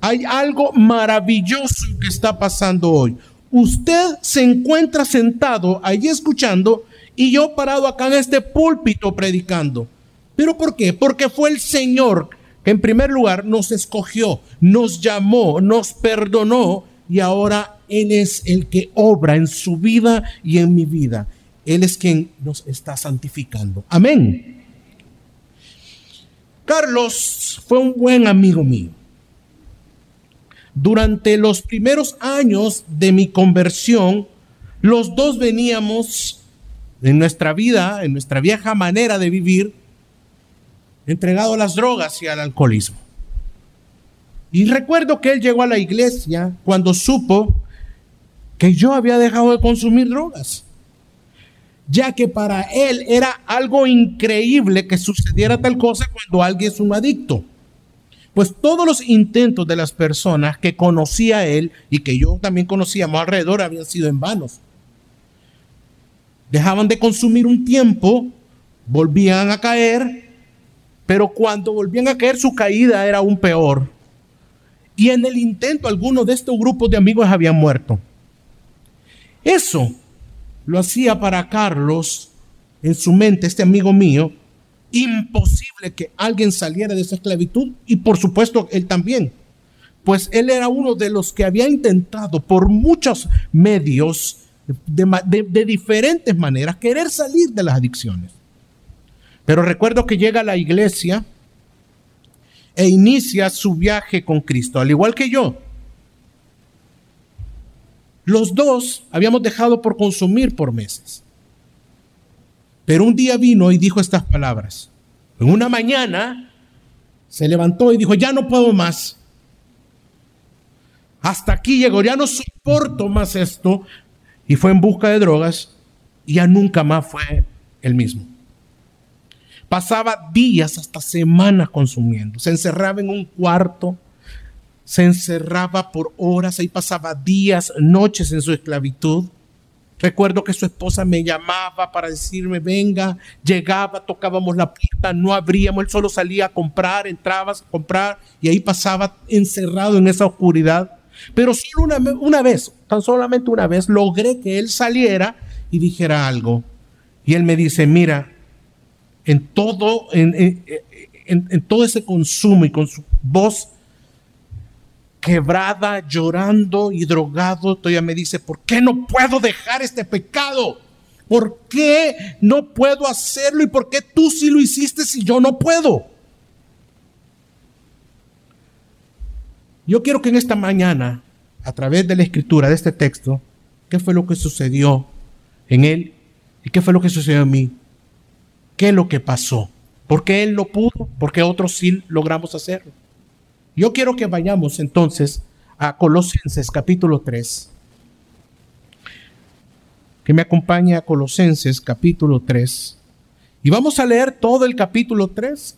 hay algo maravilloso que está pasando hoy. Usted se encuentra sentado ahí escuchando y yo parado acá en este púlpito predicando. ¿Pero por qué? Porque fue el Señor que en primer lugar nos escogió, nos llamó, nos perdonó y ahora Él es el que obra en su vida y en mi vida. Él es quien nos está santificando. Amén. Carlos fue un buen amigo mío. Durante los primeros años de mi conversión, los dos veníamos en nuestra vida, en nuestra vieja manera de vivir, entregado a las drogas y al alcoholismo. Y recuerdo que él llegó a la iglesia cuando supo que yo había dejado de consumir drogas, ya que para él era algo increíble que sucediera tal cosa cuando alguien es un adicto. Pues todos los intentos de las personas que conocía él y que yo también conocíamos alrededor habían sido en vanos. Dejaban de consumir un tiempo, volvían a caer, pero cuando volvían a caer su caída era aún peor. Y en el intento algunos de estos grupos de amigos habían muerto. Eso lo hacía para Carlos en su mente, este amigo mío, imposible que alguien saliera de esa esclavitud y por supuesto él también. Pues él era uno de los que había intentado por muchos medios, de, diferentes maneras, querer salir de las adicciones. Pero recuerdo que llega a la iglesia e inicia su viaje con Cristo, al igual que yo. Los dos habíamos dejado por consumir por meses. Pero un día vino y dijo estas palabras. En una mañana se levantó y dijo, ya no puedo más. Hasta aquí llegó, ya no soporto más esto. Y fue en busca de drogas y ya nunca más fue el mismo. Pasaba días hasta semanas consumiendo. Se encerraba en un cuarto, se encerraba por horas, ahí pasaba días, noches en su esclavitud. Recuerdo que su esposa me llamaba para decirme, venga, llegaba, tocábamos la puerta, no abríamos, él solo salía a comprar, entraba a comprar y ahí pasaba encerrado en esa oscuridad. Pero solo una, una vez, tan solamente una vez, logré que él saliera y dijera algo. Y él me dice, mira, en todo, en, en, en todo ese consumo y con su voz quebrada, llorando y drogado, todavía me dice, ¿por qué no puedo dejar este pecado? ¿Por qué no puedo hacerlo y por qué tú sí lo hiciste si yo no puedo? Yo quiero que en esta mañana, a través de la escritura de este texto, ¿qué fue lo que sucedió en él y qué fue lo que sucedió en mí? ¿Qué es lo que pasó? ¿Por qué él no pudo? ¿Por qué otros sí logramos hacerlo? Yo quiero que vayamos entonces a Colosenses capítulo 3. Que me acompañe a Colosenses capítulo 3. Y vamos a leer todo el capítulo 3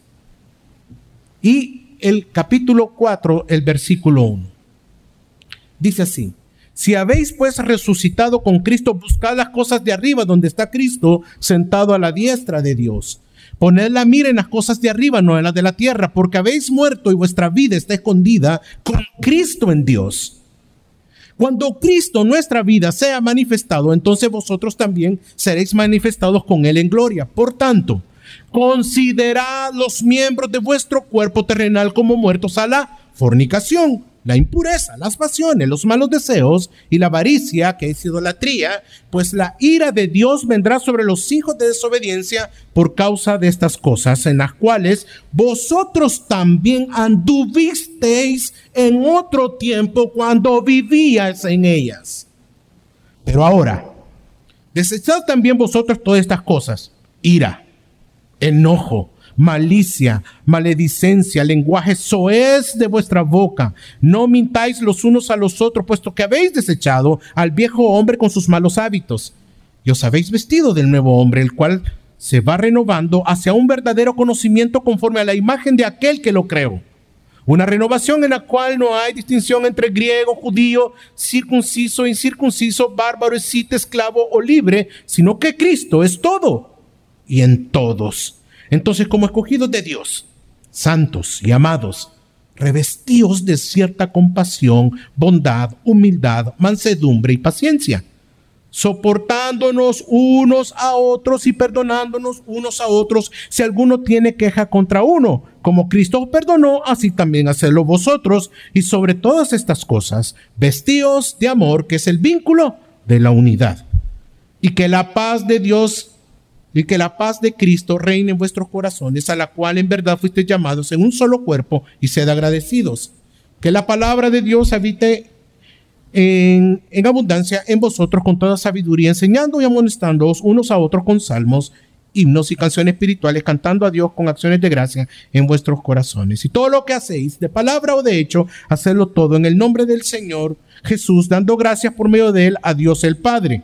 y el capítulo 4, el versículo 1. Dice así. Si habéis pues resucitado con Cristo, buscad las cosas de arriba donde está Cristo sentado a la diestra de Dios. Poned la mira en las cosas de arriba, no en las de la tierra, porque habéis muerto y vuestra vida está escondida con Cristo en Dios. Cuando Cristo, nuestra vida, sea manifestado, entonces vosotros también seréis manifestados con Él en gloria. Por tanto, considerad los miembros de vuestro cuerpo terrenal como muertos a la fornicación la impureza, las pasiones, los malos deseos y la avaricia, que es idolatría, pues la ira de Dios vendrá sobre los hijos de desobediencia por causa de estas cosas, en las cuales vosotros también anduvisteis en otro tiempo cuando vivíais en ellas. Pero ahora, desechad también vosotros todas estas cosas, ira, enojo, malicia, maledicencia, lenguaje soez de vuestra boca. No mintáis los unos a los otros, puesto que habéis desechado al viejo hombre con sus malos hábitos. Y os habéis vestido del nuevo hombre, el cual se va renovando hacia un verdadero conocimiento conforme a la imagen de aquel que lo creó. Una renovación en la cual no hay distinción entre griego, judío, circunciso, incircunciso, bárbaro, escita, esclavo o libre, sino que Cristo es todo y en todos. Entonces, como escogidos de Dios, santos y amados, revestíos de cierta compasión, bondad, humildad, mansedumbre y paciencia, soportándonos unos a otros y perdonándonos unos a otros si alguno tiene queja contra uno. Como Cristo perdonó, así también hacedlo vosotros. Y sobre todas estas cosas, vestíos de amor, que es el vínculo de la unidad. Y que la paz de Dios y que la paz de Cristo reine en vuestros corazones, a la cual en verdad fuisteis llamados en un solo cuerpo, y sed agradecidos. Que la palabra de Dios habite en, abundancia en vosotros con toda sabiduría, enseñando y amonestándoos unos a otros con salmos, himnos y canciones espirituales, cantando a Dios con acciones de gracia en vuestros corazones. Y todo lo que hacéis, de palabra o de hecho, hacedlo todo en el nombre del Señor Jesús, dando gracias por medio de él a Dios el Padre.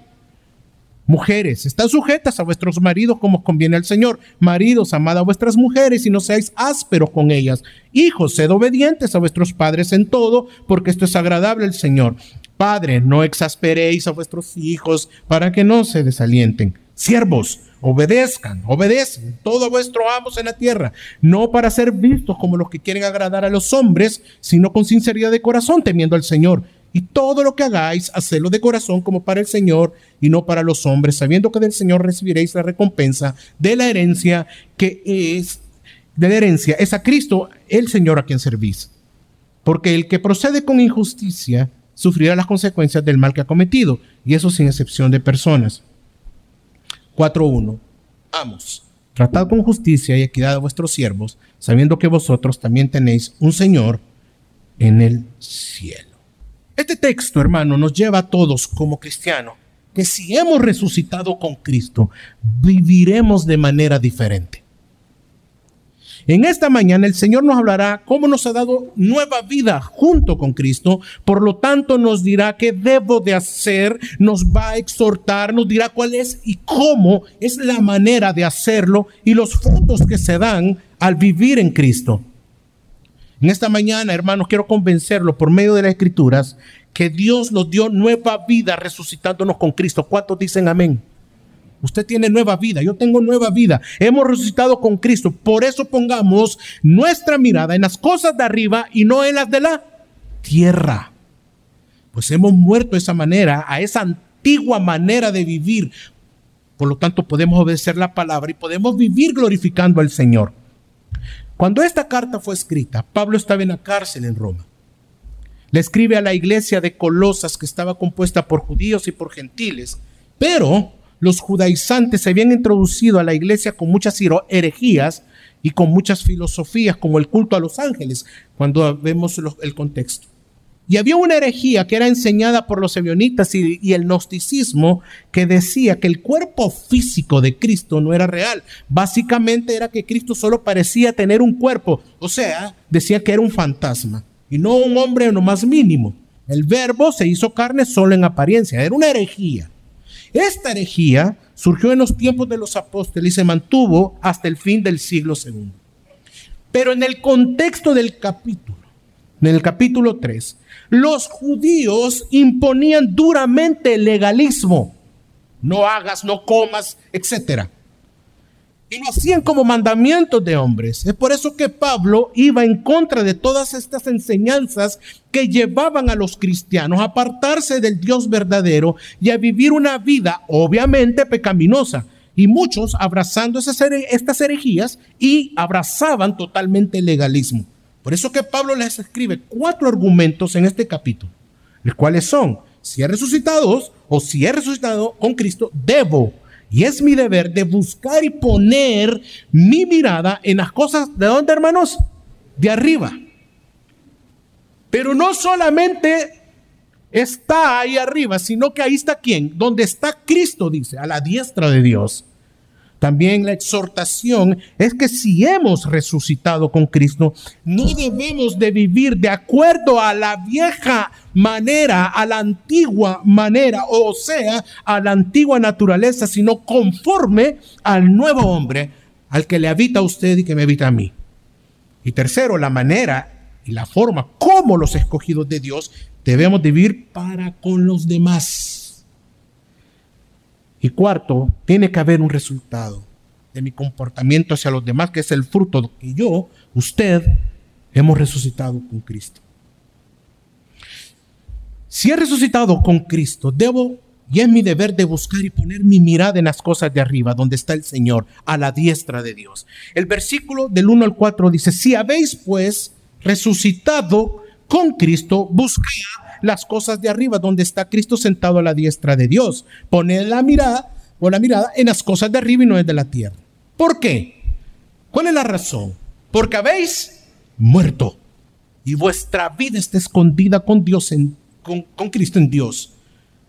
Mujeres, están sujetas a vuestros maridos como conviene al Señor. Maridos, amad a vuestras mujeres y no seáis ásperos con ellas. Hijos, sed obedientes a vuestros padres en todo, porque esto es agradable al Señor. Padre, no exasperéis a vuestros hijos para que no se desalienten. Siervos, obedezcan, obedecen todo a vuestros amos en la tierra, no para ser vistos como los que quieren agradar a los hombres, sino con sinceridad de corazón, temiendo al Señor. Y todo lo que hagáis, hacedlo de corazón como para el Señor y no para los hombres, sabiendo que del Señor recibiréis la recompensa de la herencia que es, de la herencia, es a Cristo, el Señor a quien servís. Porque el que procede con injusticia sufrirá las consecuencias del mal que ha cometido, y eso sin excepción de personas. 4.1. Amos, tratad con justicia y equidad a vuestros siervos, sabiendo que vosotros también tenéis un Señor en el cielo. Este texto, hermano, nos lleva a todos como cristianos que si hemos resucitado con Cristo, viviremos de manera diferente. En esta mañana el Señor nos hablará cómo nos ha dado nueva vida junto con Cristo, por lo tanto nos dirá qué debo de hacer, nos va a exhortar, nos dirá cuál es y cómo es la manera de hacerlo y los frutos que se dan al vivir en Cristo. En esta mañana, hermanos, quiero convencerlo por medio de las escrituras que Dios nos dio nueva vida resucitándonos con Cristo. ¿Cuántos dicen amén? Usted tiene nueva vida, yo tengo nueva vida. Hemos resucitado con Cristo. Por eso pongamos nuestra mirada en las cosas de arriba y no en las de la tierra. Pues hemos muerto de esa manera, a esa antigua manera de vivir. Por lo tanto, podemos obedecer la palabra y podemos vivir glorificando al Señor. Cuando esta carta fue escrita, Pablo estaba en la cárcel en Roma. Le escribe a la iglesia de Colosas que estaba compuesta por judíos y por gentiles, pero los judaizantes se habían introducido a la iglesia con muchas herejías y con muchas filosofías, como el culto a los ángeles, cuando vemos el contexto. Y había una herejía que era enseñada por los ebionitas y, el gnosticismo que decía que el cuerpo físico de Cristo no era real. Básicamente era que Cristo solo parecía tener un cuerpo. O sea, decía que era un fantasma y no un hombre en lo más mínimo. El verbo se hizo carne solo en apariencia. Era una herejía. Esta herejía surgió en los tiempos de los apóstoles y se mantuvo hasta el fin del siglo segundo. Pero en el contexto del capítulo, en el capítulo 3, los judíos imponían duramente el legalismo. No hagas, no comas, etc. Y lo hacían como mandamientos de hombres. Es por eso que Pablo iba en contra de todas estas enseñanzas que llevaban a los cristianos a apartarse del Dios verdadero y a vivir una vida obviamente pecaminosa. Y muchos abrazando estas herejías y abrazaban totalmente el legalismo. Por eso que Pablo les escribe cuatro argumentos en este capítulo, los cuales son, si he resucitado o si he resucitado con Cristo, debo y es mi deber de buscar y poner mi mirada en las cosas de dónde, hermanos? De arriba. Pero no solamente está ahí arriba, sino que ahí está quién? Donde está Cristo, dice, a la diestra de Dios. También la exhortación es que si hemos resucitado con Cristo, no debemos de vivir de acuerdo a la vieja manera, a la antigua manera, o sea, a la antigua naturaleza, sino conforme al nuevo hombre, al que le habita a usted y que me habita a mí. Y tercero, la manera y la forma como los escogidos de Dios debemos vivir para con los demás. Y cuarto, tiene que haber un resultado de mi comportamiento hacia los demás, que es el fruto que yo, usted, hemos resucitado con Cristo. Si he resucitado con Cristo, debo y es mi deber de buscar y poner mi mirada en las cosas de arriba, donde está el Señor, a la diestra de Dios. El versículo del 1 al 4 dice, si habéis pues resucitado con Cristo, buscad las cosas de arriba, donde está Cristo sentado a la diestra de Dios. Poned la mirada, o la mirada en las cosas de arriba y no es de la tierra. ¿Por qué? ¿Cuál es la razón? Porque habéis muerto y vuestra vida está escondida con Dios en, con, Cristo en Dios.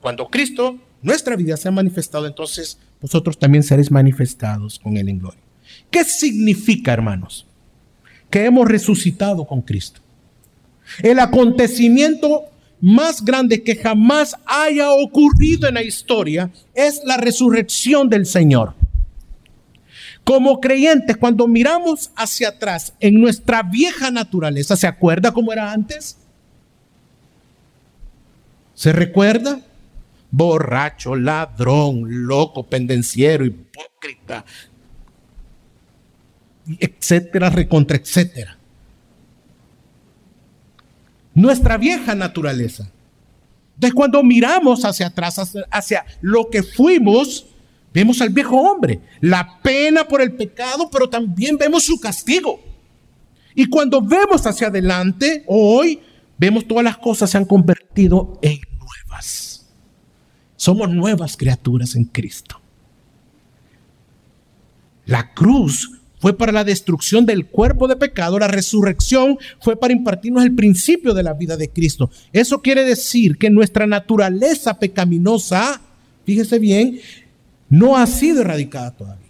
Cuando Cristo, nuestra vida, se ha manifestado, entonces vosotros también seréis manifestados con Él en gloria. ¿Qué significa, hermanos? Que hemos resucitado con Cristo. El acontecimiento más grande que jamás haya ocurrido en la historia es la resurrección del Señor. Como creyentes, cuando miramos hacia atrás en nuestra vieja naturaleza, ¿se acuerda cómo era antes? ¿Se recuerda? borracho, ladrón, loco, pendenciero, hipócrita, etcétera, recontra, etcétera. Nuestra vieja naturaleza. De cuando miramos hacia atrás, hacia, hacia lo que fuimos, vemos al viejo hombre, la pena por el pecado, pero también vemos su castigo. Y cuando vemos hacia adelante, hoy, vemos todas las cosas se han convertido en nuevas. Somos nuevas criaturas en Cristo. La cruz fue para la destrucción del cuerpo de pecado, la resurrección fue para impartirnos el principio de la vida de Cristo. Eso quiere decir que nuestra naturaleza pecaminosa, fíjese bien, no ha sido erradicada todavía.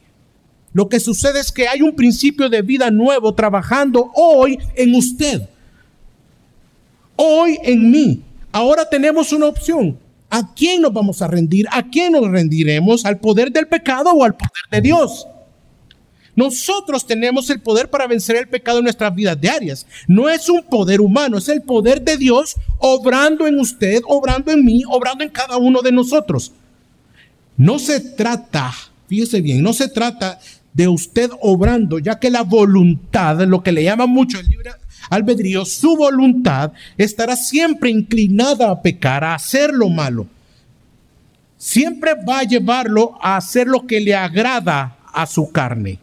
Lo que sucede es que hay un principio de vida nuevo trabajando hoy en usted, hoy en mí. Ahora tenemos una opción. ¿A quién nos vamos a rendir? ¿A quién nos rendiremos? ¿Al poder del pecado o al poder de Dios? Nosotros tenemos el poder para vencer el pecado en nuestras vidas diarias. No es un poder humano, es el poder de Dios obrando en usted, obrando en mí, obrando en cada uno de nosotros. No se trata, fíjese bien, no se trata de usted obrando, ya que la voluntad, lo que le llama mucho el libre albedrío, su voluntad estará siempre inclinada a pecar, a hacer lo malo. Siempre va a llevarlo a hacer lo que le agrada a su carne.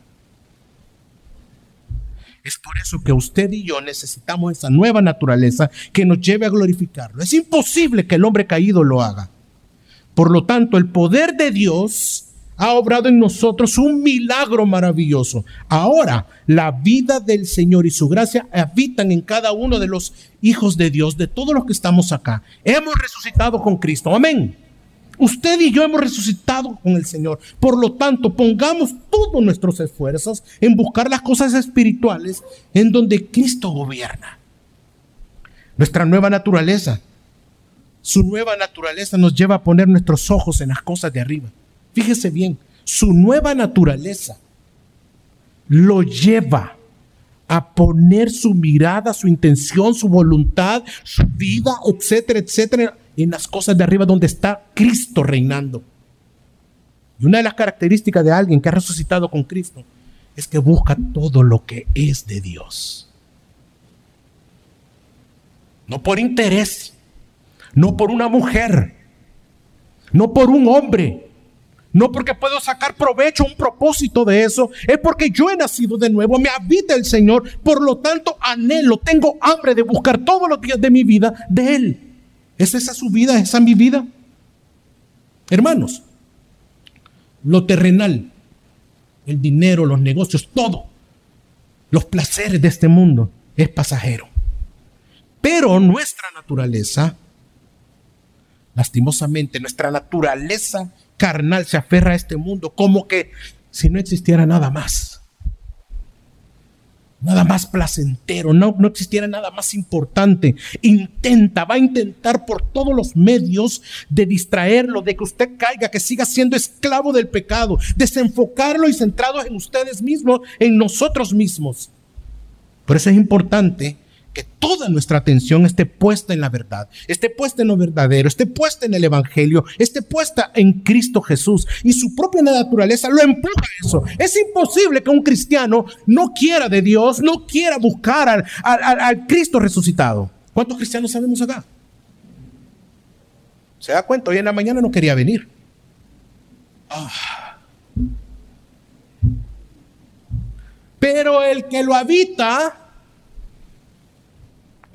Es por eso que usted y yo necesitamos esa nueva naturaleza que nos lleve a glorificarlo. Es imposible que el hombre caído lo haga. Por lo tanto, el poder de Dios ha obrado en nosotros un milagro maravilloso. Ahora, la vida del Señor y su gracia habitan en cada uno de los hijos de Dios, de todos los que estamos acá. Hemos resucitado con Cristo. Amén. Usted y yo hemos resucitado con el Señor. Por lo tanto, pongamos todos nuestros esfuerzos en buscar las cosas espirituales en donde Cristo gobierna. Nuestra nueva naturaleza. Su nueva naturaleza nos lleva a poner nuestros ojos en las cosas de arriba Fíjese bien, su nueva naturaleza lo lleva a poner su mirada, su intención, su voluntad, su vida, etcétera, etcétera, en las cosas de arriba donde está Cristo reinando. Y una de las características de alguien que ha resucitado con Cristo es que busca todo lo que es de Dios. No por interés, no por una mujer, no por un hombre, no porque puedo sacar provecho, un propósito de eso. Es porque yo he nacido de nuevo, me habita el Señor. Por lo tanto, anhelo, tengo hambre de buscar todos los días de mi vida de Él. ¿Es esa su vida? ¿Es esa mi vida? Hermanos, lo terrenal, el dinero, los negocios, todo, los placeres de este mundo es pasajero. Pero nuestra naturaleza, lastimosamente, nuestra naturaleza carnal se aferra a este mundo como que si no existiera nada más. Nada más placentero, no, no existiera nada más importante. Intenta, va a intentar por todos los medios de distraerlo, de que usted caiga, que siga siendo esclavo del pecado, desenfocarlo y centrado en ustedes mismos, en nosotros mismos. Por eso es importante que toda nuestra atención esté puesta en la verdad, esté puesta en lo verdadero, esté puesta en el Evangelio, esté puesta en Cristo Jesús. Y su propia naturaleza lo empuja a eso. Es imposible que un cristiano no quiera de Dios, no quiera buscar al, Cristo resucitado. ¿Cuántos cristianos sabemos acá? ¿Se da cuenta? Hoy en la mañana no quería venir. Ah. Pero el que lo habita,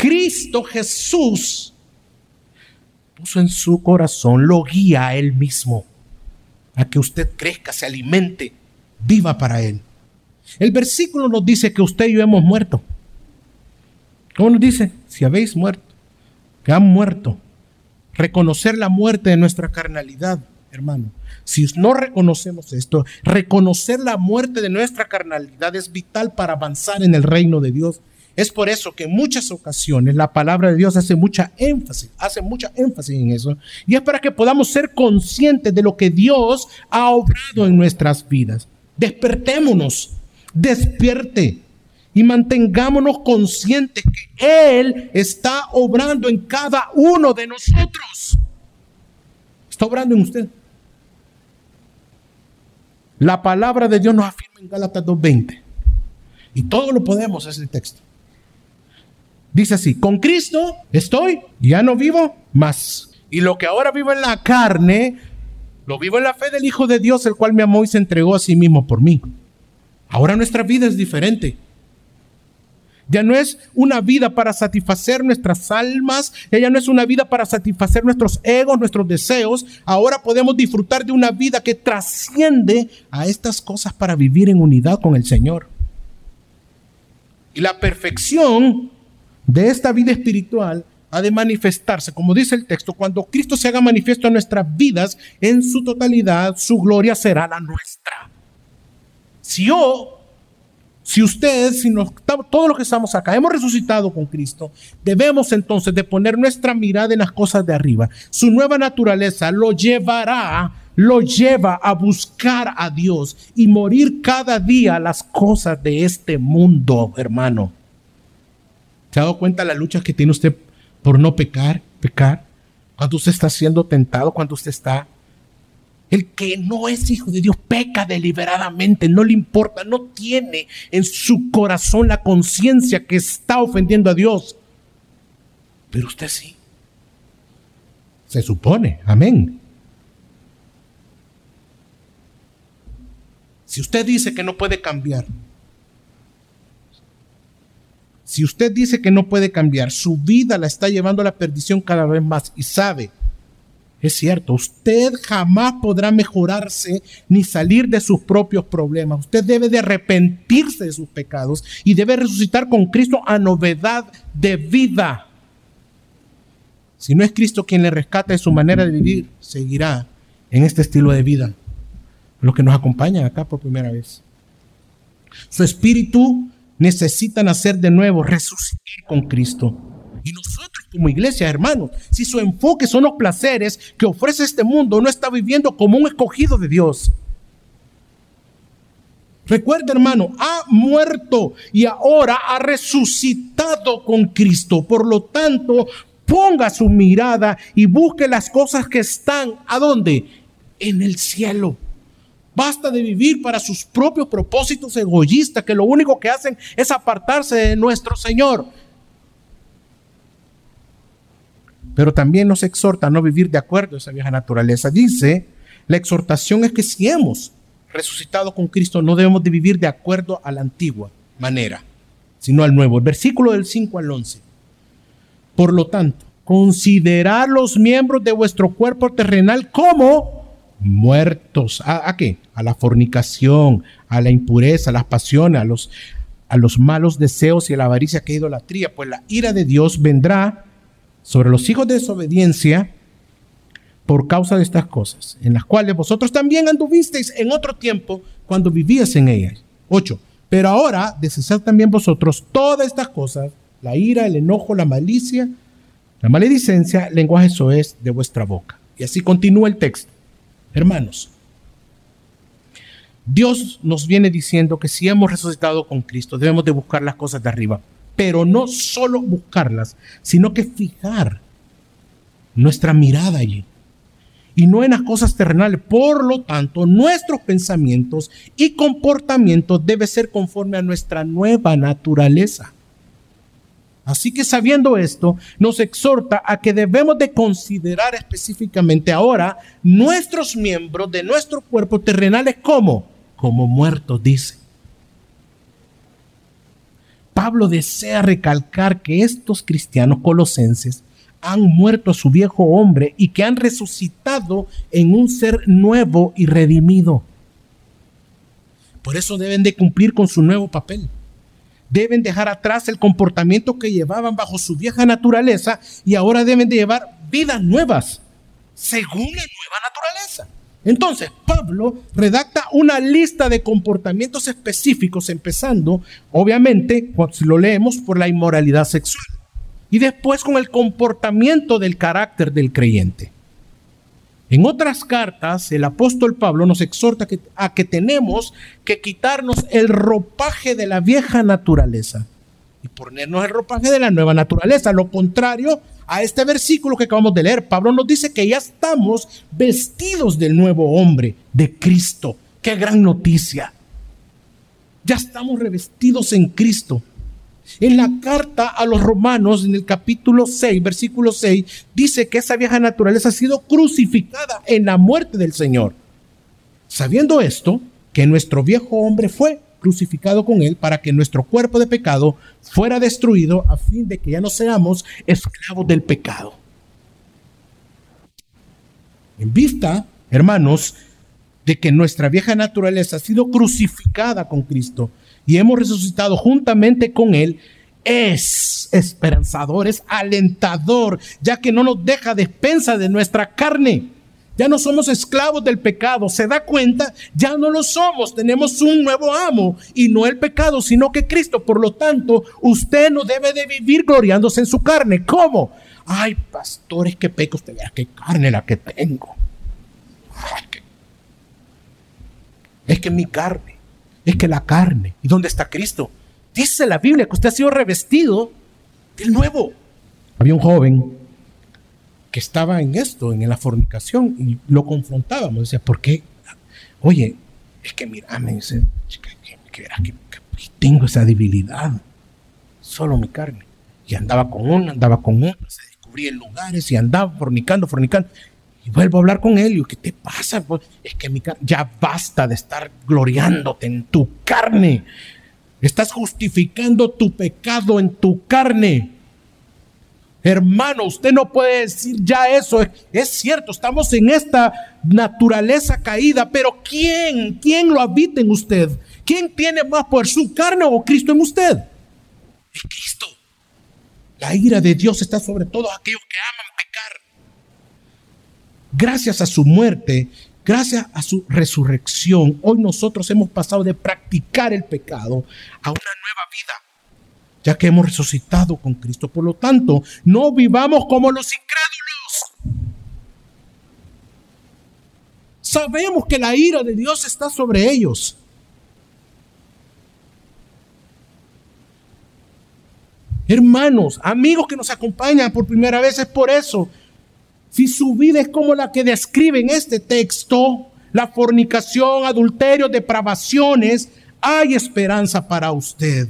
Cristo Jesús, puso en su corazón, lo guía a Él mismo, a que usted crezca, se alimente, viva para Él. El versículo nos dice que usted y yo hemos muerto. ¿Cómo nos dice? Si habéis muerto, que han muerto. Reconocer la muerte de nuestra carnalidad, hermano. Si no reconocemos esto, reconocer la muerte de nuestra carnalidad es vital para avanzar en el reino de Dios. Es por eso que en muchas ocasiones la palabra de Dios hace mucha énfasis, hace mucha énfasis en eso. Y es para que podamos ser conscientes de lo que Dios ha obrado en nuestras vidas. Despertémonos, despierte y mantengámonos conscientes que Él está obrando en cada uno de nosotros. Está obrando en usted. La palabra de Dios nos afirma en Gálatas 2.20. Y todo lo podemos, ese texto. Dice así, con Cristo estoy, ya no vivo más. Y lo que ahora vivo en la carne, lo vivo en la fe del Hijo de Dios, el cual me amó y se entregó a sí mismo por mí. Ahora nuestra vida es diferente. Ya no es una vida para satisfacer nuestras almas, ya no es una vida para satisfacer nuestros egos, nuestros deseos. Ahora podemos disfrutar de una vida que trasciende a estas cosas para vivir en unidad con el Señor. Y la perfección de esta vida espiritual ha de manifestarse, como dice el texto, cuando Cristo se haga manifiesto en nuestras vidas en su totalidad, su gloria será la nuestra. Si yo si ustedes, si nos, todos los que estamos acá, hemos resucitado con Cristo, debemos entonces de poner nuestra mirada en las cosas de arriba. Su nueva naturaleza lo llevará, lo lleva a buscar a Dios y morir cada día las cosas de este mundo, hermano. ¿Se ha dado cuenta de las luchas que tiene usted por no pecar, pecar? Cuando usted está siendo tentado, cuando usted está el que no es hijo de Dios peca deliberadamente, no le importa, no tiene en su corazón la conciencia que está ofendiendo a Dios. Pero usted sí. Se supone, amén. Si usted dice que no puede cambiar, si usted dice que no puede cambiar, su vida la está llevando a la perdición cada vez más y sabe es cierto, usted jamás podrá mejorarse ni salir de sus propios problemas. Usted debe de arrepentirse de sus pecados y debe resucitar con Cristo a novedad de vida. Si no es Cristo quien le rescata de su manera de vivir, seguirá en este estilo de vida. Los que nos acompañan acá por primera vez. Su espíritu necesita nacer de nuevo, resucitar con Cristo. Y nosotros como iglesia, hermanos, si su enfoque son los placeres que ofrece este mundo, no está viviendo como un escogido de Dios. Recuerda, hermano, ha muerto y ahora ha resucitado con Cristo. Por lo tanto, ponga su mirada y busque las cosas que están, ¿a dónde? En el cielo. Basta de vivir para sus propios propósitos egoístas que lo único que hacen es apartarse de nuestro Señor. pero también nos exhorta a no vivir de acuerdo a esa vieja naturaleza. Dice, la exhortación es que si hemos resucitado con Cristo, no debemos de vivir de acuerdo a la antigua manera, sino al nuevo. El versículo del 5 al 11. Por lo tanto, considerar los miembros de vuestro cuerpo terrenal como muertos. ¿A, qué? A la fornicación, a la impureza, a las pasiones, a los, a los malos deseos y a la avaricia que idolatría. Pues la ira de Dios vendrá sobre los hijos de desobediencia por causa de estas cosas, en las cuales vosotros también anduvisteis en otro tiempo cuando vivías en ellas. 8. Pero ahora desecad también vosotros todas estas cosas, la ira, el enojo, la malicia, la maledicencia, lenguaje es de vuestra boca. Y así continúa el texto. Hermanos, Dios nos viene diciendo que si hemos resucitado con Cristo, debemos de buscar las cosas de arriba. pero no solo buscarlas, sino que fijar nuestra mirada allí y no en las cosas terrenales. Por lo tanto, nuestros pensamientos y comportamientos deben ser conforme a nuestra nueva naturaleza. Así que sabiendo esto, nos exhorta a que debemos de considerar específicamente ahora nuestros miembros de nuestro cuerpo terrenales como, como muertos, dice. Pablo desea recalcar que estos cristianos colosenses han muerto a su viejo hombre y que han resucitado en un ser nuevo y redimido. Por eso deben de cumplir con su nuevo papel. Deben dejar atrás el comportamiento que llevaban bajo su vieja naturaleza y ahora deben de llevar vidas nuevas, según la nueva naturaleza. Entonces, Pablo redacta una lista de comportamientos específicos, empezando, obviamente, si lo leemos, por la inmoralidad sexual y después con el comportamiento del carácter del creyente. En otras cartas, el apóstol Pablo nos exhorta a que tenemos que quitarnos el ropaje de la vieja naturaleza y ponernos el ropaje de la nueva naturaleza. Lo contrario a este versículo que acabamos de leer, Pablo nos dice que ya estamos vestidos del nuevo hombre, de Cristo. Qué gran noticia. Ya estamos revestidos en Cristo. En la carta a los romanos, en el capítulo 6, versículo 6, dice que esa vieja naturaleza ha sido crucificada en la muerte del Señor. Sabiendo esto, que nuestro viejo hombre fue crucificado con él para que nuestro cuerpo de pecado fuera destruido a fin de que ya no seamos esclavos del pecado. En vista, hermanos, de que nuestra vieja naturaleza ha sido crucificada con Cristo, y hemos resucitado juntamente con Él, es esperanzador, es alentador, ya que no nos deja despensa de nuestra carne. Ya no somos esclavos del pecado. ¿Se da cuenta? Ya no lo somos. Tenemos un nuevo amo y no el pecado, sino que Cristo. Por lo tanto, usted no debe de vivir gloriándose en su carne. ¿Cómo? Ay, pastores, qué peco. Usted vea qué carne la que tengo. Es que mi carne es que la carne. ¿Y dónde está Cristo? Dice la Biblia que usted ha sido revestido del nuevo. Había un joven que estaba en esto, en la fornicación, y lo confrontábamos. Decía, ¿por qué? Oye, es que mira, me dice, que, tengo esa debilidad, solo mi carne. Y andaba con uno, andaba con otro, se descubría en lugares y andaba fornicando, fornicando. Vuelvo a hablar con él. Y ¿qué te pasa? Pues, es que ya basta de estar gloriándote en tu carne. Estás justificando tu pecado en tu carne. Hermano, usted no puede decir ya eso. Es cierto, estamos en esta naturaleza caída, pero ¿quién? ¿Quién lo habita en usted? ¿Quién tiene más por su carne o Cristo en usted? Es Cristo. La ira de Dios está sobre todos aquellos que aman gracias a su muerte, gracias a su resurrección, hoy nosotros hemos pasado de practicar el pecado a una nueva vida, ya que hemos resucitado con Cristo. Por lo tanto, no vivamos como los incrédulos. Sabemos que la ira de Dios está sobre ellos. Hermanos, amigos que nos acompañan por primera vez, es por eso si su vida es como la que describe en este texto, la fornicación, adulterio, depravaciones, hay esperanza para usted.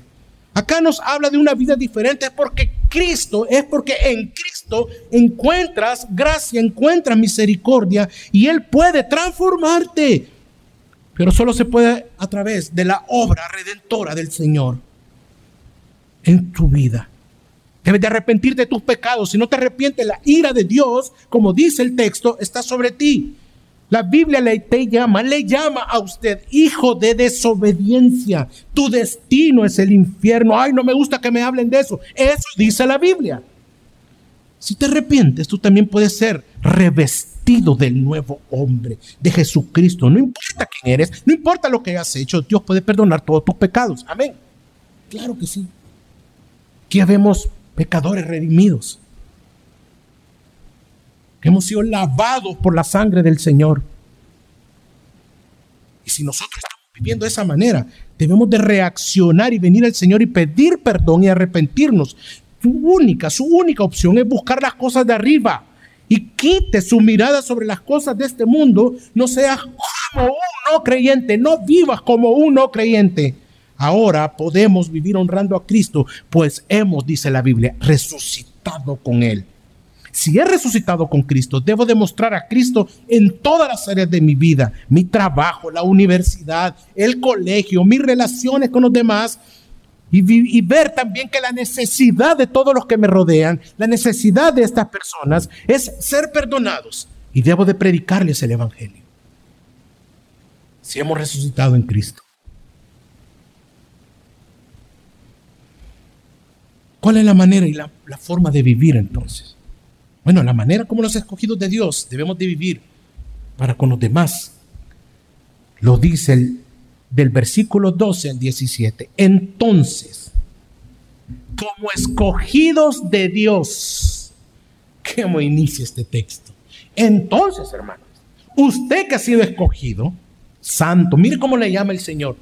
Acá nos habla de una vida diferente, es porque Cristo, es porque en Cristo encuentras gracia, encuentras misericordia y Él puede transformarte. Pero solo se puede a través de la obra redentora del Señor en tu vida. Debes de arrepentir de tus pecados. Si no te arrepientes, la ira de Dios, como dice el texto, está sobre ti. La Biblia le te llama, le llama a usted hijo de desobediencia. Tu destino es el infierno. Ay, no me gusta que me hablen de eso. Eso dice la Biblia. Si te arrepientes, tú también puedes ser revestido del nuevo hombre, de Jesucristo. No importa quién eres, no importa lo que hayas hecho, Dios puede perdonar todos tus pecados. Amén. Claro que sí. Aquí vemos pecadores redimidos, que hemos sido lavados por la sangre del Señor. Y si nosotros estamos viviendo de esa manera. Debemos de reaccionar y venir al Señor y pedir perdón y arrepentirnos. Su única, su única opción es buscar las cosas de arriba y quite su mirada sobre las cosas de este mundo. No seas como un no creyente, no vivas como un no creyente. Ahora podemos vivir honrando a Cristo, pues hemos, dice la Biblia, resucitado con Él. Si he resucitado con Cristo, debo demostrar a Cristo en todas las áreas de mi vida, mi trabajo, la universidad, el colegio, mis relaciones con los demás, y, y, ver también que la necesidad de todos los que me rodean, la necesidad de estas personas es ser perdonados. Y debo de predicarles el Evangelio. Si hemos resucitado en Cristo. ¿Cuál es la manera y la, forma de vivir entonces? Bueno, la manera como los escogidos de Dios debemos de vivir para con los demás. Lo dice el, del versículo 12 al 17. Entonces, como escogidos de Dios, ¿cómo inicia este texto? Entonces, hermanos, usted que ha sido escogido, santo, mire cómo le llama el Señor,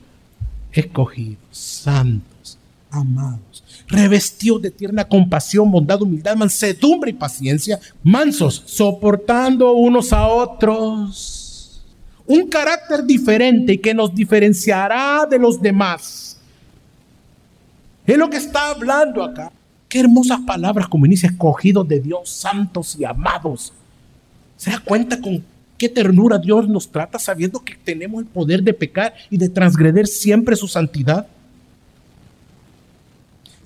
escogidos, santos, amados revestidos de tierna compasión, bondad, humildad, mansedumbre y paciencia, mansos, soportando unos a otros. Un carácter diferente que nos diferenciará de los demás. Es lo que está hablando acá. Qué hermosas palabras como inicia, escogidos de Dios, santos y amados. ¿Se da cuenta con qué ternura Dios nos trata sabiendo que tenemos el poder de pecar y de transgreder siempre su santidad?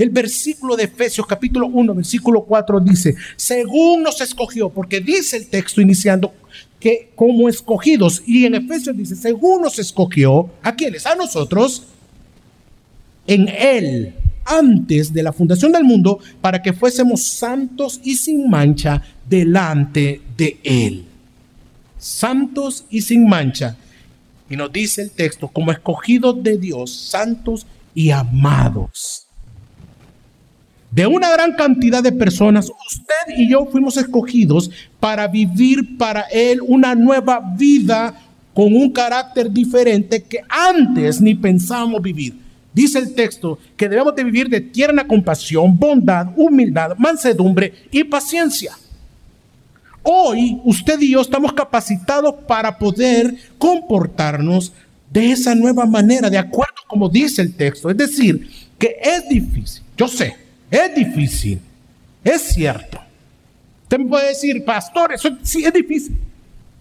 El versículo de Efesios capítulo 1, versículo 4 dice, según nos escogió, porque dice el texto iniciando que como escogidos, y en Efesios dice, según nos escogió, ¿a quiénes? A nosotros, en Él, antes de la fundación del mundo, para que fuésemos santos y sin mancha delante de Él. Santos y sin mancha. Y nos dice el texto, como escogidos de Dios, santos y amados de una gran cantidad de personas, usted y yo fuimos escogidos para vivir para Él una nueva vida con un carácter diferente que antes ni pensamos vivir. Dice el texto que debemos de vivir de tierna compasión, bondad, humildad, mansedumbre y paciencia. Hoy usted y yo estamos capacitados para poder comportarnos de esa nueva manera, de acuerdo como dice el texto. Es decir, que es difícil, yo sé, es difícil, es cierto. Usted me puede decir, pastor, eso sí es difícil.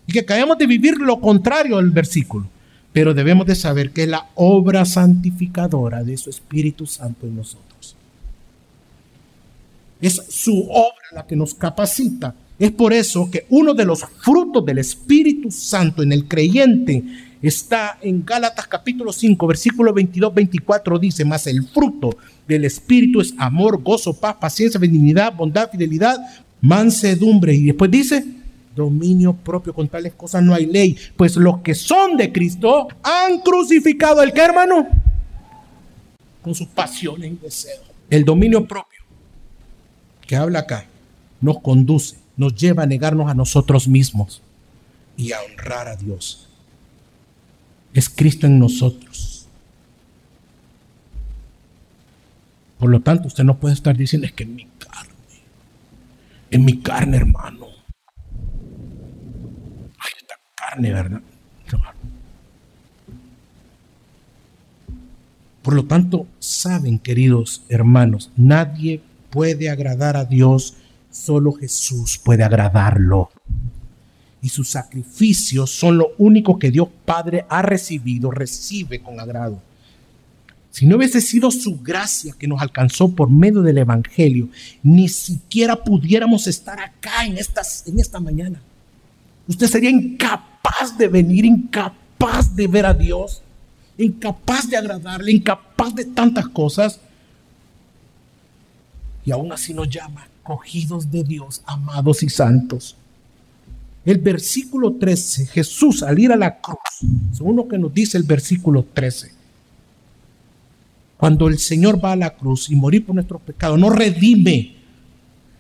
Y que acabemos de vivir lo contrario del versículo. Pero debemos de saber que es la obra santificadora de su Espíritu Santo en nosotros. Es su obra la que nos capacita. Es por eso que uno de los frutos del Espíritu Santo en el creyente está en Gálatas capítulo 5, versículo 22, 24, dice, más el fruto del Espíritu es amor, gozo, paz, paciencia, benignidad, bondad, fidelidad, mansedumbre. Y después dice, dominio propio, con tales cosas no hay ley. Pues los que son de Cristo han crucificado el que hermano, con sus pasiones y deseos. El dominio propio que habla acá nos conduce, nos lleva a negarnos a nosotros mismos y a honrar a Dios es Cristo en nosotros. Por lo tanto, usted no puede estar diciendo es que en mi carne, en mi carne, hermano. Ay, esta carne, ¿verdad? Por lo tanto, saben, queridos hermanos, nadie puede agradar a Dios, solo Jesús puede agradarlo y sus sacrificios son lo único que Dios Padre ha recibido, recibe con agrado. Si no hubiese sido su gracia que nos alcanzó por medio del Evangelio, ni siquiera pudiéramos estar acá en, en esta mañana. Usted sería incapaz de venir, incapaz de ver a Dios, incapaz de agradarle, incapaz de tantas cosas. Y aún así nos llama, cogidos de Dios, amados y santos. El versículo 13, Jesús al ir a la cruz, según lo que nos dice el versículo 13, cuando el Señor va a la cruz y morir por nuestros pecados, nos redime,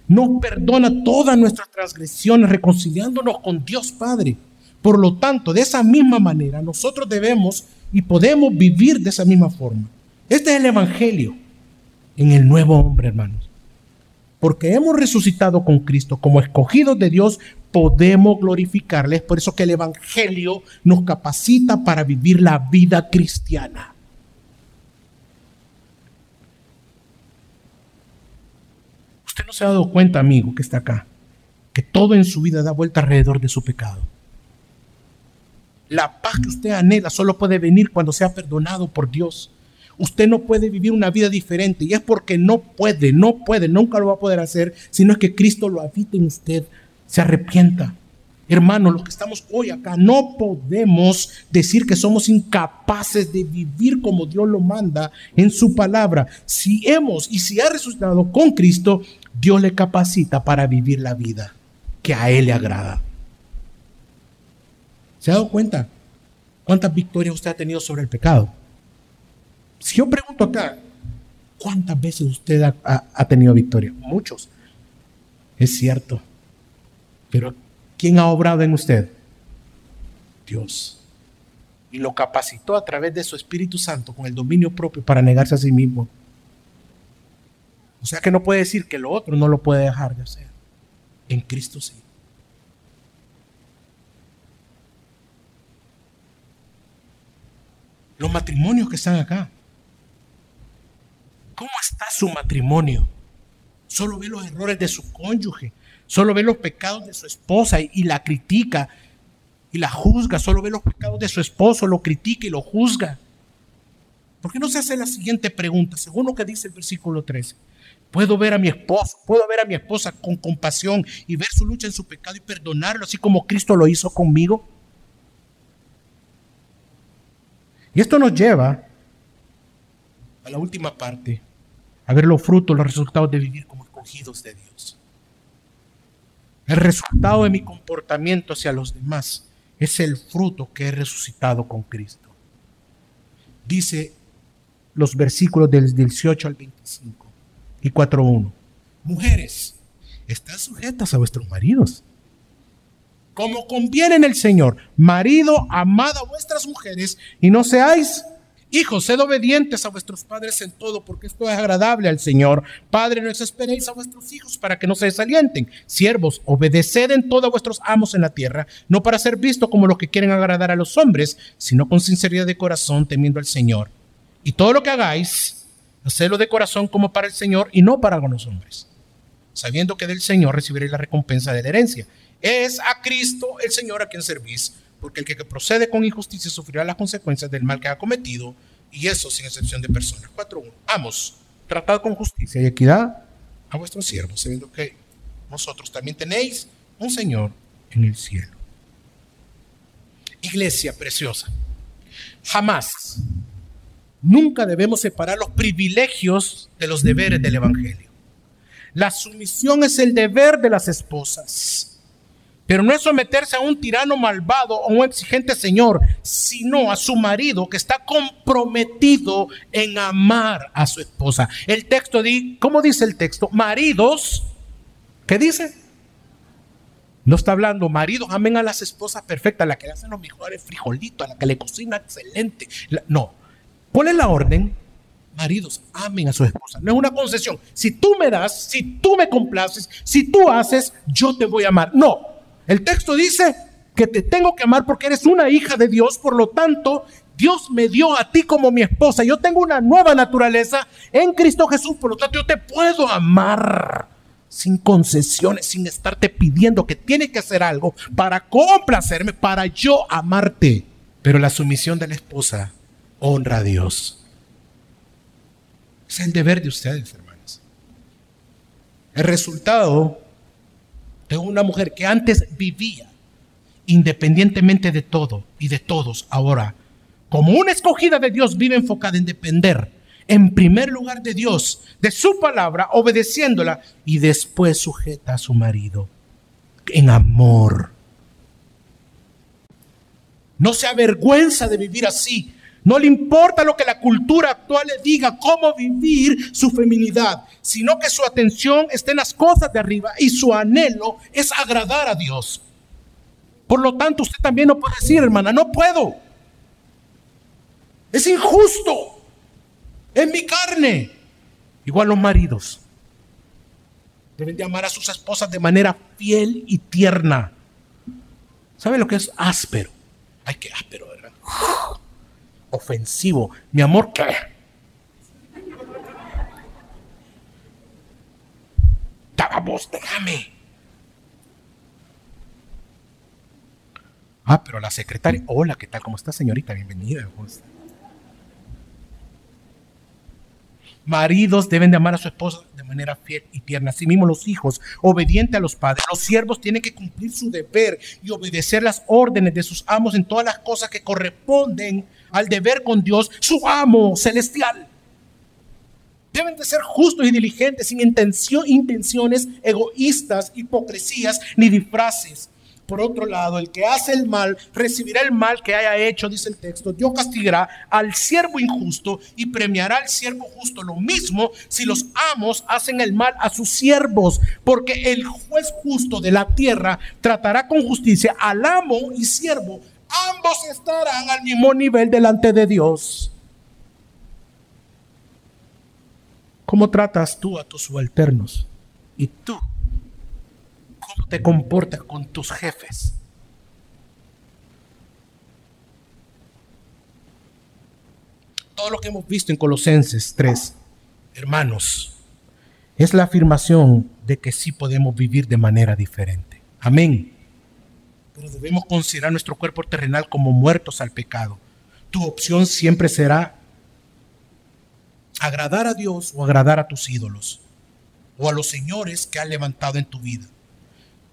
nos perdona todas nuestras transgresiones, reconciliándonos con Dios Padre. Por lo tanto, de esa misma manera, nosotros debemos y podemos vivir de esa misma forma. Este es el Evangelio en el nuevo hombre, hermanos. Porque hemos resucitado con Cristo como escogidos de Dios, podemos glorificarle. Es por eso que el Evangelio nos capacita para vivir la vida cristiana. Usted no se ha dado cuenta, amigo, que está acá, que todo en su vida da vuelta alrededor de su pecado. La paz que usted anhela solo puede venir cuando sea perdonado por Dios. Usted no puede vivir una vida diferente y es porque no puede, no puede, nunca lo va a poder hacer, sino es que Cristo lo habita en usted, se arrepienta. Hermanos, los que estamos hoy acá, no podemos decir que somos incapaces de vivir como Dios lo manda en su palabra. Si hemos y si ha resucitado con Cristo, Dios le capacita para vivir la vida que a Él le agrada. ¿Se ha dado cuenta cuántas victorias usted ha tenido sobre el pecado? Si yo pregunto acá, ¿cuántas veces usted ha, tenido victoria? Muchos. Es cierto. Pero ¿quién ha obrado en usted? Dios. Y lo capacitó a través de su Espíritu Santo con el dominio propio para negarse a sí mismo. O sea que no puede decir que lo otro no lo puede dejar de hacer. En Cristo sí. Los matrimonios que están acá. ¿Cómo está su matrimonio? Solo ve los errores de su cónyuge, solo ve los pecados de su esposa y, la critica y la juzga, solo ve los pecados de su esposo, lo critica y lo juzga. ¿Por qué no se hace la siguiente pregunta, según lo que dice el versículo 13? Puedo ver a mi esposo, puedo ver a mi esposa con compasión y ver su lucha en su pecado y perdonarlo, así como Cristo lo hizo conmigo. Y esto nos lleva a la última parte, a ver los frutos, los resultados de vivir como escogidos de Dios. El resultado de mi comportamiento hacia los demás es el fruto que he resucitado con Cristo. Dice los versículos del 18 al 25 y 4.1. Mujeres, están sujetas a vuestros maridos. Como conviene en el Señor, marido, amad a vuestras mujeres y no seáis Hijos, sed obedientes a vuestros padres en todo, porque esto es agradable al Señor. Padre, no desesperéis a vuestros hijos para que no se desalienten. Siervos, obedeced en todo a vuestros amos en la tierra, no para ser visto como los que quieren agradar a los hombres, sino con sinceridad de corazón, temiendo al Señor. Y todo lo que hagáis, hacedlo de corazón como para el Señor y no para los hombres, sabiendo que del Señor recibiréis la recompensa de la herencia. Es a Cristo el Señor a quien servís porque el que procede con injusticia sufrirá las consecuencias del mal que ha cometido, y eso sin excepción de personas. 4.1. Amos, tratad con justicia y equidad a vuestros siervos, sabiendo que vosotros también tenéis un Señor en el cielo. Iglesia preciosa, jamás, nunca debemos separar los privilegios de los deberes del Evangelio. La sumisión es el deber de las esposas pero no es someterse a un tirano malvado o un exigente señor, sino a su marido que está comprometido en amar a su esposa. El texto, dice, ¿cómo dice el texto? Maridos, ¿qué dice? No está hablando, maridos, amen a las esposas perfectas, a la que le hacen los mejores frijolitos, a la que le cocina excelente. No, ponle la orden, maridos, amen a su esposa. No es una concesión. Si tú me das, si tú me complaces, si tú haces, yo te voy a amar. No, el texto dice que te tengo que amar porque eres una hija de Dios, por lo tanto, Dios me dio a ti como mi esposa. Yo tengo una nueva naturaleza en Cristo Jesús, por lo tanto, yo te puedo amar sin concesiones, sin estarte pidiendo que tienes que hacer algo para complacerme, para yo amarte. Pero la sumisión de la esposa honra a Dios. Es el deber de ustedes, hermanos. El resultado de una mujer que antes vivía independientemente de todo y de todos, ahora, como una escogida de Dios, vive enfocada en depender en primer lugar de Dios, de su palabra, obedeciéndola y después sujeta a su marido en amor. No se avergüenza de vivir así, no le importa lo que la cultura actual le diga, cómo vivir su feminidad, sino que su atención está en las cosas de arriba y su anhelo es agradar a Dios. Por lo tanto, usted también no puede decir, hermana, no puedo. Es injusto. Es mi carne. Igual los maridos. Deben de amar a sus esposas de manera fiel y tierna. ¿Sabe lo que es áspero? Ay, qué áspero, ¿verdad? Ofensivo. Mi amor, ¿qué? Vamos, déjame. Ah, pero la secretaria. Hola, ¿qué tal? ¿Cómo está, señorita? Bienvenida. Maridos deben de amar a su esposa de manera fiel y tierna. Asimismo, los hijos, obedientes a los padres. Los siervos tienen que cumplir su deber y obedecer las órdenes de sus amos en todas las cosas que corresponden al deber con Dios, su amo celestial. Deben de ser justos y diligentes, sin intención, intenciones egoístas, hipocresías ni disfraces. Por otro lado, el que hace el mal recibirá el mal que haya hecho, dice el texto. Dios castigará al siervo injusto y premiará al siervo justo. Lo mismo si los amos hacen el mal a sus siervos, porque el juez justo de la tierra tratará con justicia al amo y siervo. Ambos estarán al mismo nivel delante de Dios. ¿Cómo tratas tú a tus subalternos? ¿Y tú? ¿Cómo te comportas con tus jefes? Todo lo que hemos visto en Colosenses 3, hermanos, es la afirmación de que sí podemos vivir de manera diferente. Amén. Pero debemos considerar nuestro cuerpo terrenal como muertos al pecado. Tu opción siempre será agradar a Dios o agradar a tus ídolos o a los señores que han levantado en tu vida.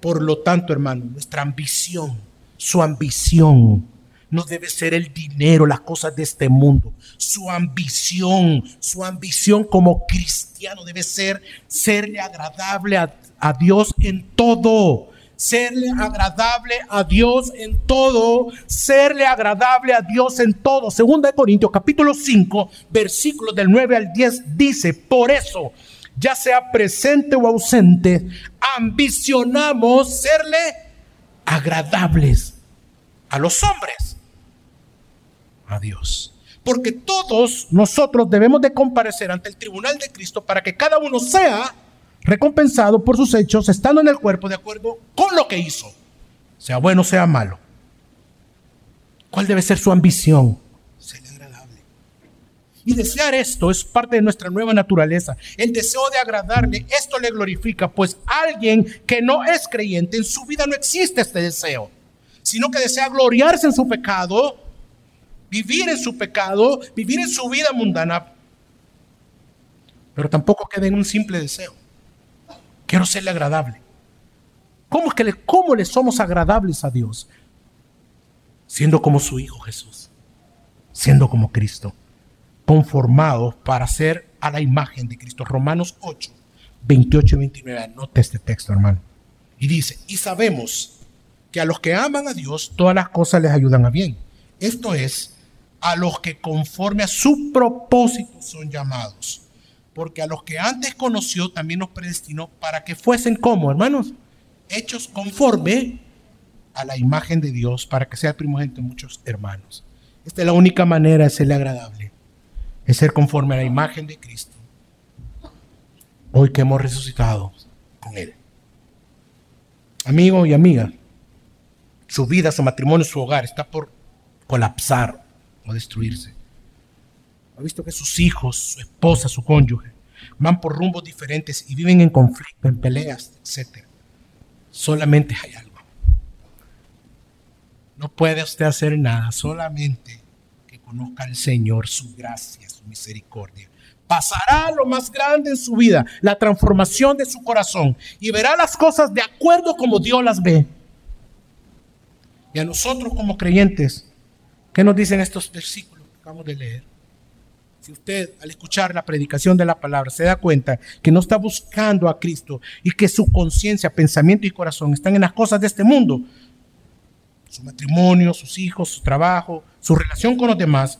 Por lo tanto, hermano, nuestra ambición, su ambición, no debe ser el dinero, las cosas de este mundo. Su ambición, su ambición como cristiano debe ser serle agradable a, a Dios en todo serle agradable a Dios en todo, serle agradable a Dios en todo. Segunda de Corintios capítulo 5, versículos del 9 al 10 dice, por eso, ya sea presente o ausente, ambicionamos serle agradables a los hombres, a Dios. Porque todos nosotros debemos de comparecer ante el tribunal de Cristo para que cada uno sea recompensado por sus hechos, estando en el cuerpo de acuerdo con lo que hizo, sea bueno, sea malo. ¿Cuál debe ser su ambición? Ser agradable. Y desear esto es parte de nuestra nueva naturaleza. El deseo de agradarle, esto le glorifica, pues alguien que no es creyente, en su vida no existe este deseo, sino que desea gloriarse en su pecado, vivir en su pecado, vivir en su vida mundana, pero tampoco queda en un simple deseo. Quiero serle agradable. ¿Cómo que le, cómo le somos agradables a Dios? Siendo como su Hijo Jesús, siendo como Cristo, conformados para ser a la imagen de Cristo. Romanos 8, 28 y 29. Anote este texto, hermano. Y dice, y sabemos que a los que aman a Dios, todas las cosas les ayudan a bien. Esto es, a los que conforme a su propósito son llamados porque a los que antes conoció también nos predestinó para que fuesen como, hermanos, hechos conforme a la imagen de Dios, para que sea el primogénito de muchos hermanos. Esta es la única manera de serle agradable, es ser conforme a la imagen de Cristo. Hoy que hemos resucitado con Él. Amigo y amiga, su vida, su matrimonio, su hogar está por colapsar o destruirse ha visto que sus hijos, su esposa, su cónyuge, van por rumbos diferentes y viven en conflicto, en peleas, etc. Solamente hay algo. No puede usted hacer nada, solamente que conozca al Señor, su gracia, su misericordia. Pasará lo más grande en su vida, la transformación de su corazón, y verá las cosas de acuerdo como Dios las ve. Y a nosotros como creyentes, ¿qué nos dicen estos versículos que acabamos de leer? Usted al escuchar la predicación de la palabra se da cuenta que no está buscando a Cristo y que su conciencia, pensamiento y corazón están en las cosas de este mundo, su matrimonio, sus hijos, su trabajo, su relación con los demás,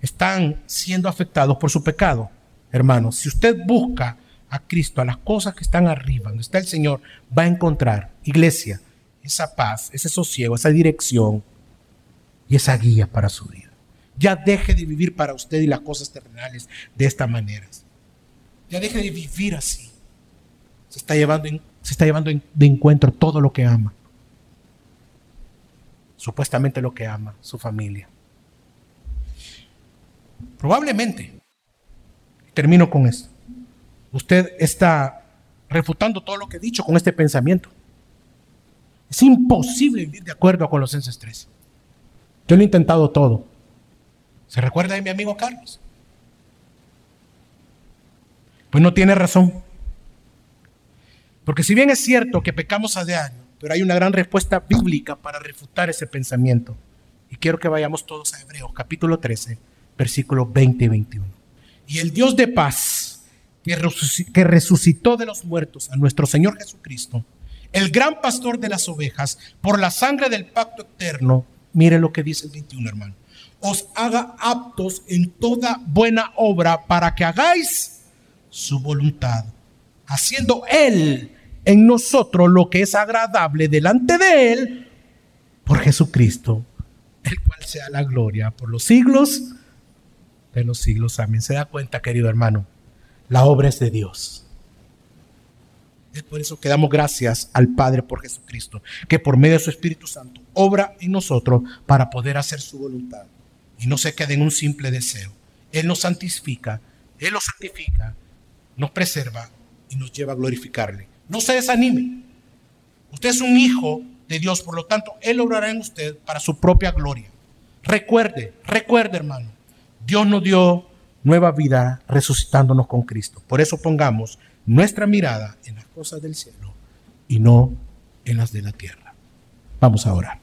están siendo afectados por su pecado. Hermanos, si usted busca a Cristo, a las cosas que están arriba, donde está el Señor, va a encontrar, iglesia, esa paz, ese sosiego, esa dirección y esa guía para su vida. Ya deje de vivir para usted y las cosas terrenales de esta manera. Ya deje de vivir así. Se está llevando, se está llevando de encuentro todo lo que ama. Supuestamente lo que ama, su familia. Probablemente, termino con esto, usted está refutando todo lo que he dicho con este pensamiento. Es imposible vivir de acuerdo a Colosenses 3. Yo lo he intentado todo. ¿Se recuerda de mi amigo Carlos? Pues no tiene razón. Porque si bien es cierto que pecamos a diario, pero hay una gran respuesta bíblica para refutar ese pensamiento. Y quiero que vayamos todos a Hebreos capítulo 13, versículos 20 y 21. Y el Dios de paz, que resucitó de los muertos a nuestro Señor Jesucristo, el gran pastor de las ovejas, por la sangre del pacto eterno, mire lo que dice el 21, hermano, os haga aptos en toda buena obra para que hagáis su voluntad, haciendo Él en nosotros lo que es agradable delante de Él por Jesucristo, el cual sea la gloria por los siglos de los siglos. Amén. ¿Se da cuenta, querido hermano? La obra es de Dios. Es por eso que damos gracias al Padre por Jesucristo, que por medio de su Espíritu Santo obra en nosotros para poder hacer su voluntad y no se quede en un simple deseo. Él nos santifica, Él nos santifica, nos preserva y nos lleva a glorificarle. No se desanime. Usted es un hijo de Dios, por lo tanto, Él obrará en usted para su propia gloria. Recuerde, recuerde hermano, Dios nos dio nueva vida resucitándonos con Cristo. Por eso pongamos nuestra mirada en las cosas del cielo y no en las de la tierra. Vamos ahora.